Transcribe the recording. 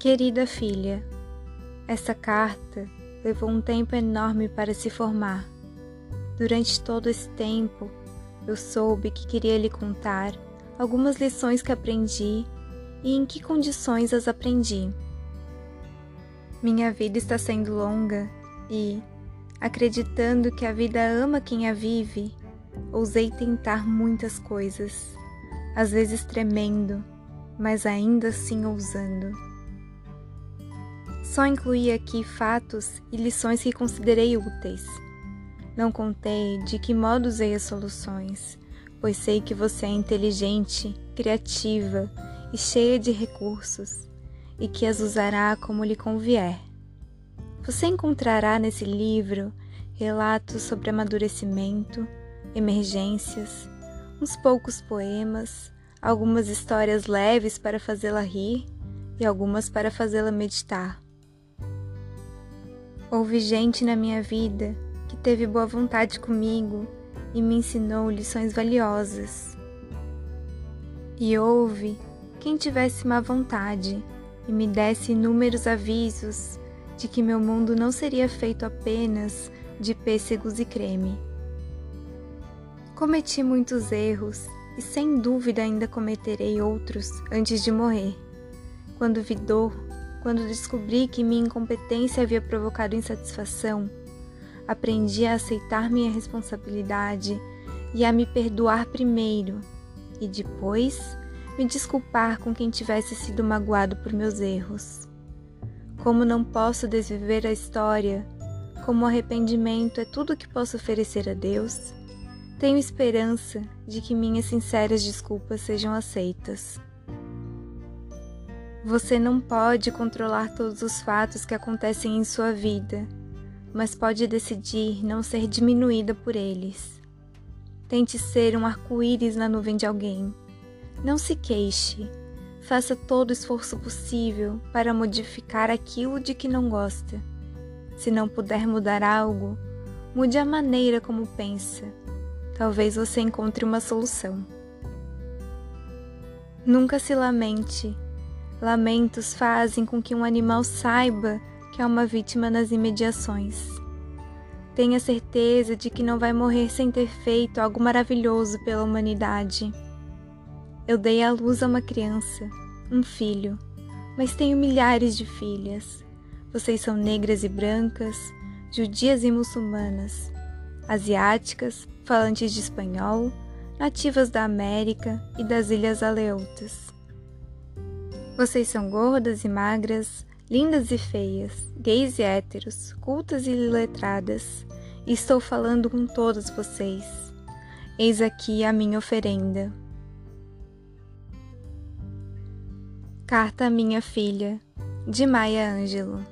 Querida filha, essa carta levou um tempo enorme para se formar. Durante todo esse tempo, eu soube que queria lhe contar algumas lições que aprendi e em que condições as aprendi. Minha vida está sendo longa e, acreditando que a vida ama quem a vive, ousei tentar muitas coisas, às vezes tremendo, mas ainda assim ousando. Só incluí aqui fatos e lições que considerei úteis. Não contei de que modo usei as soluções, pois sei que você é inteligente, criativa e cheia de recursos, e que as usará como lhe convier. Você encontrará nesse livro relatos sobre amadurecimento, emergências, uns poucos poemas, algumas histórias leves para fazê-la rir e algumas para fazê-la meditar. Houve gente na minha vida que teve boa vontade comigo e me ensinou lições valiosas. E houve quem tivesse má vontade e me desse inúmeros avisos de que meu mundo não seria feito apenas de pêssegos e creme. Cometi muitos erros e sem dúvida ainda cometerei outros antes de morrer. Quando vi dor quando descobri que minha incompetência havia provocado insatisfação, aprendi a aceitar minha responsabilidade e a me perdoar primeiro, e depois me desculpar com quem tivesse sido magoado por meus erros. Como não posso desviver a história, como o arrependimento é tudo que posso oferecer a Deus, tenho esperança de que minhas sinceras desculpas sejam aceitas. Você não pode controlar todos os fatos que acontecem em sua vida, mas pode decidir não ser diminuída por eles. Tente ser um arco-íris na nuvem de alguém. Não se queixe. Faça todo o esforço possível para modificar aquilo de que não gosta. Se não puder mudar algo, mude a maneira como pensa. Talvez você encontre uma solução. Nunca se lamente Lamentos fazem com que um animal saiba que há uma vítima nas imediações. Tenha certeza de que não vai morrer sem ter feito algo maravilhoso pela humanidade. Eu dei à luz a uma criança, um filho, mas tenho milhares de filhas. Vocês são negras e brancas, judias e muçulmanas, asiáticas, falantes de espanhol, nativas da América e das Ilhas Aleoutas. Vocês são gordas e magras, lindas e feias, gays e héteros, cultas e letradas, estou falando com todos vocês. Eis aqui a minha oferenda. Carta à minha filha, de Maia Ângelo.